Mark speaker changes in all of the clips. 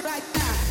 Speaker 1: Oh.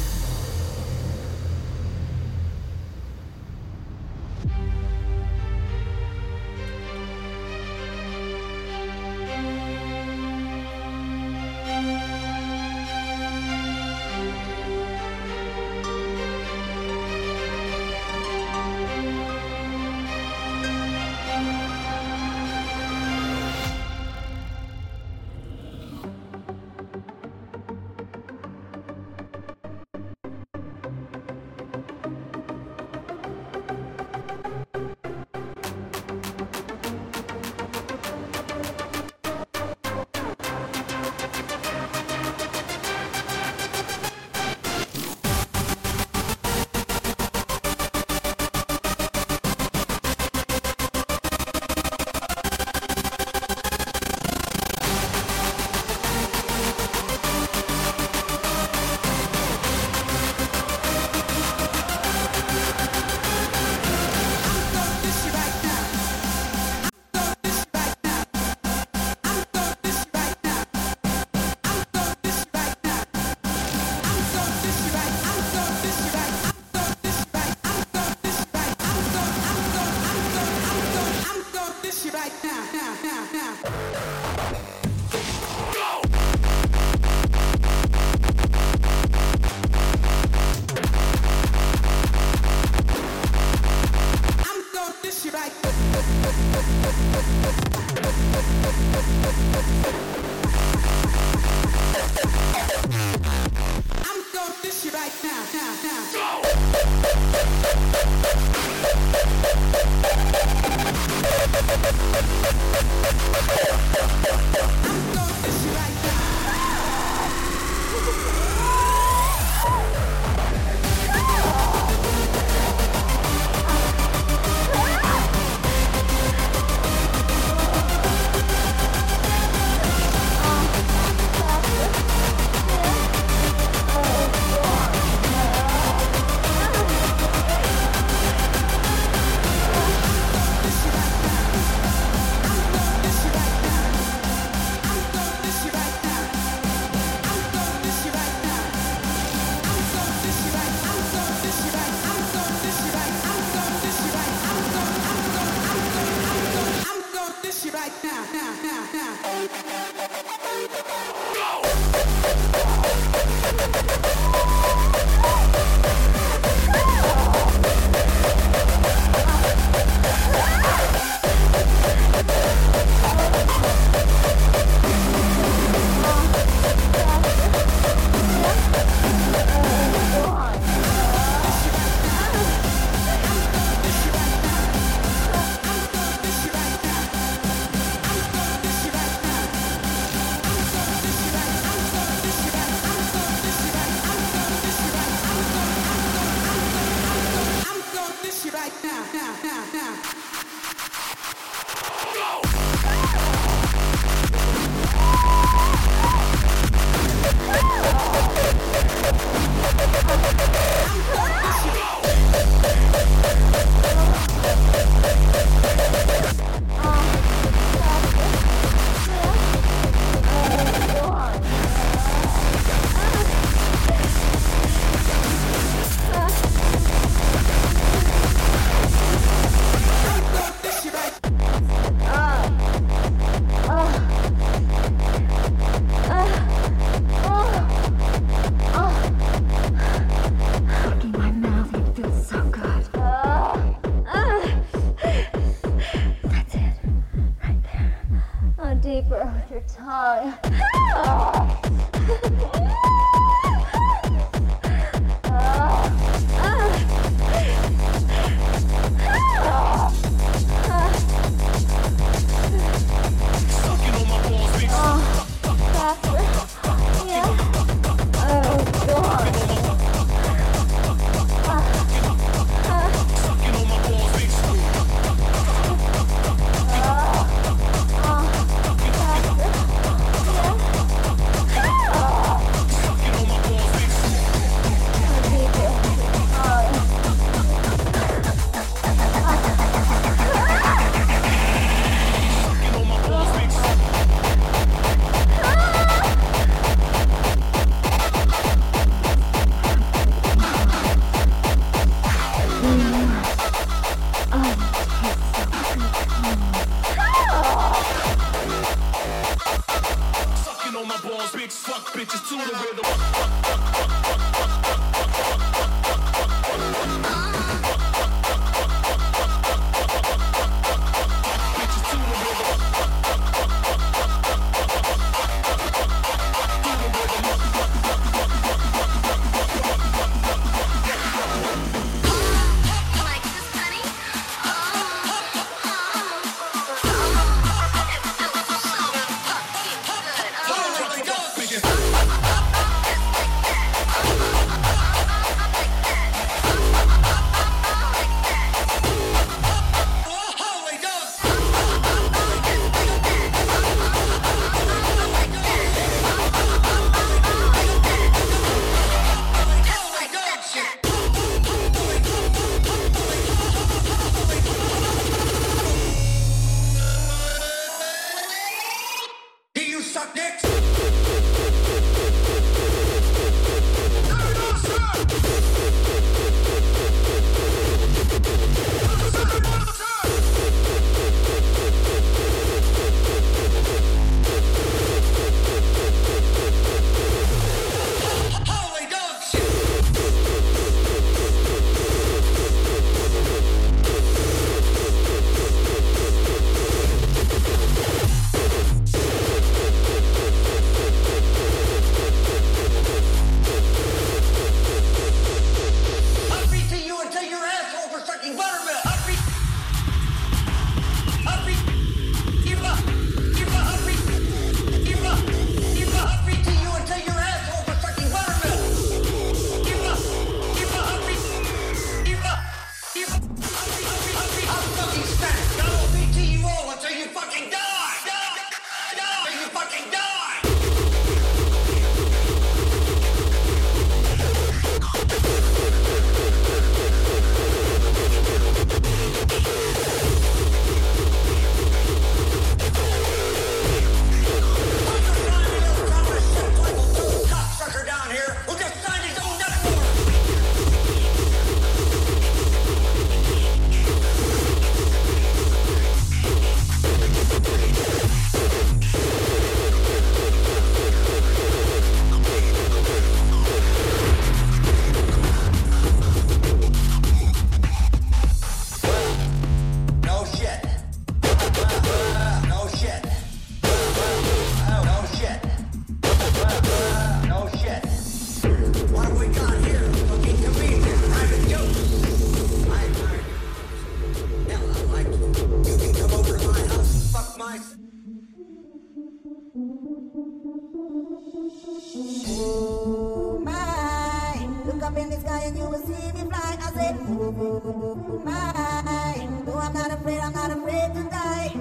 Speaker 2: afraid, I'm not afraid to die.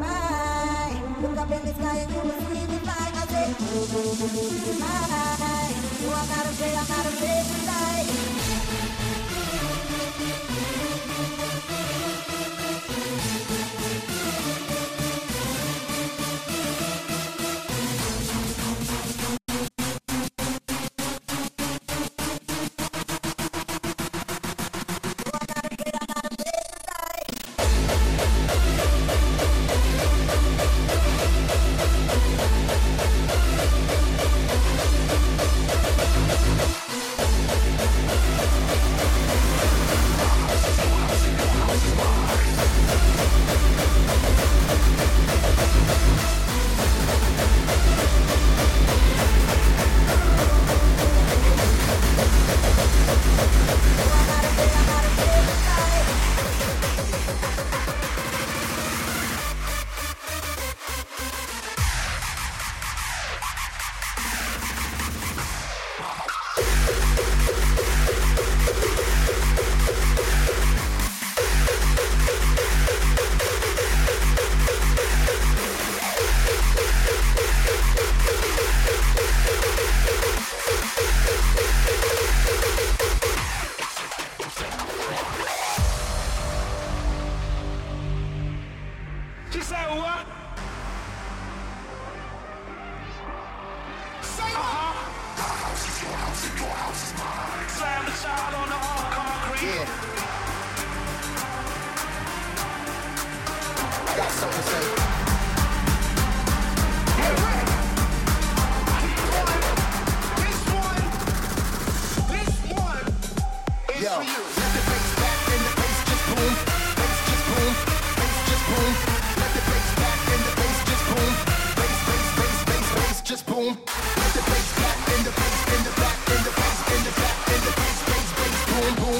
Speaker 2: Bye. Look up in the sky and you will see me fly. I say, Bye. You are not afraid, I'm not afraid to die.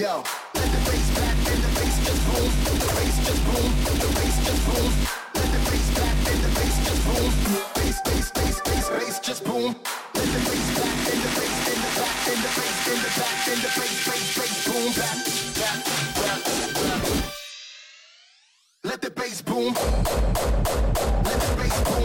Speaker 3: Yo, let the bass back and the bass just boom. The bass just boom. The bass just boom. Let the bass back and the bass just boom. Bass, bass, bass, bass, bass just boom. Let the bass back and the bass in the back in the bass in the back in the bass, bass, bass, boom back, back, back, back. Let the bass boom. Let the bass boom.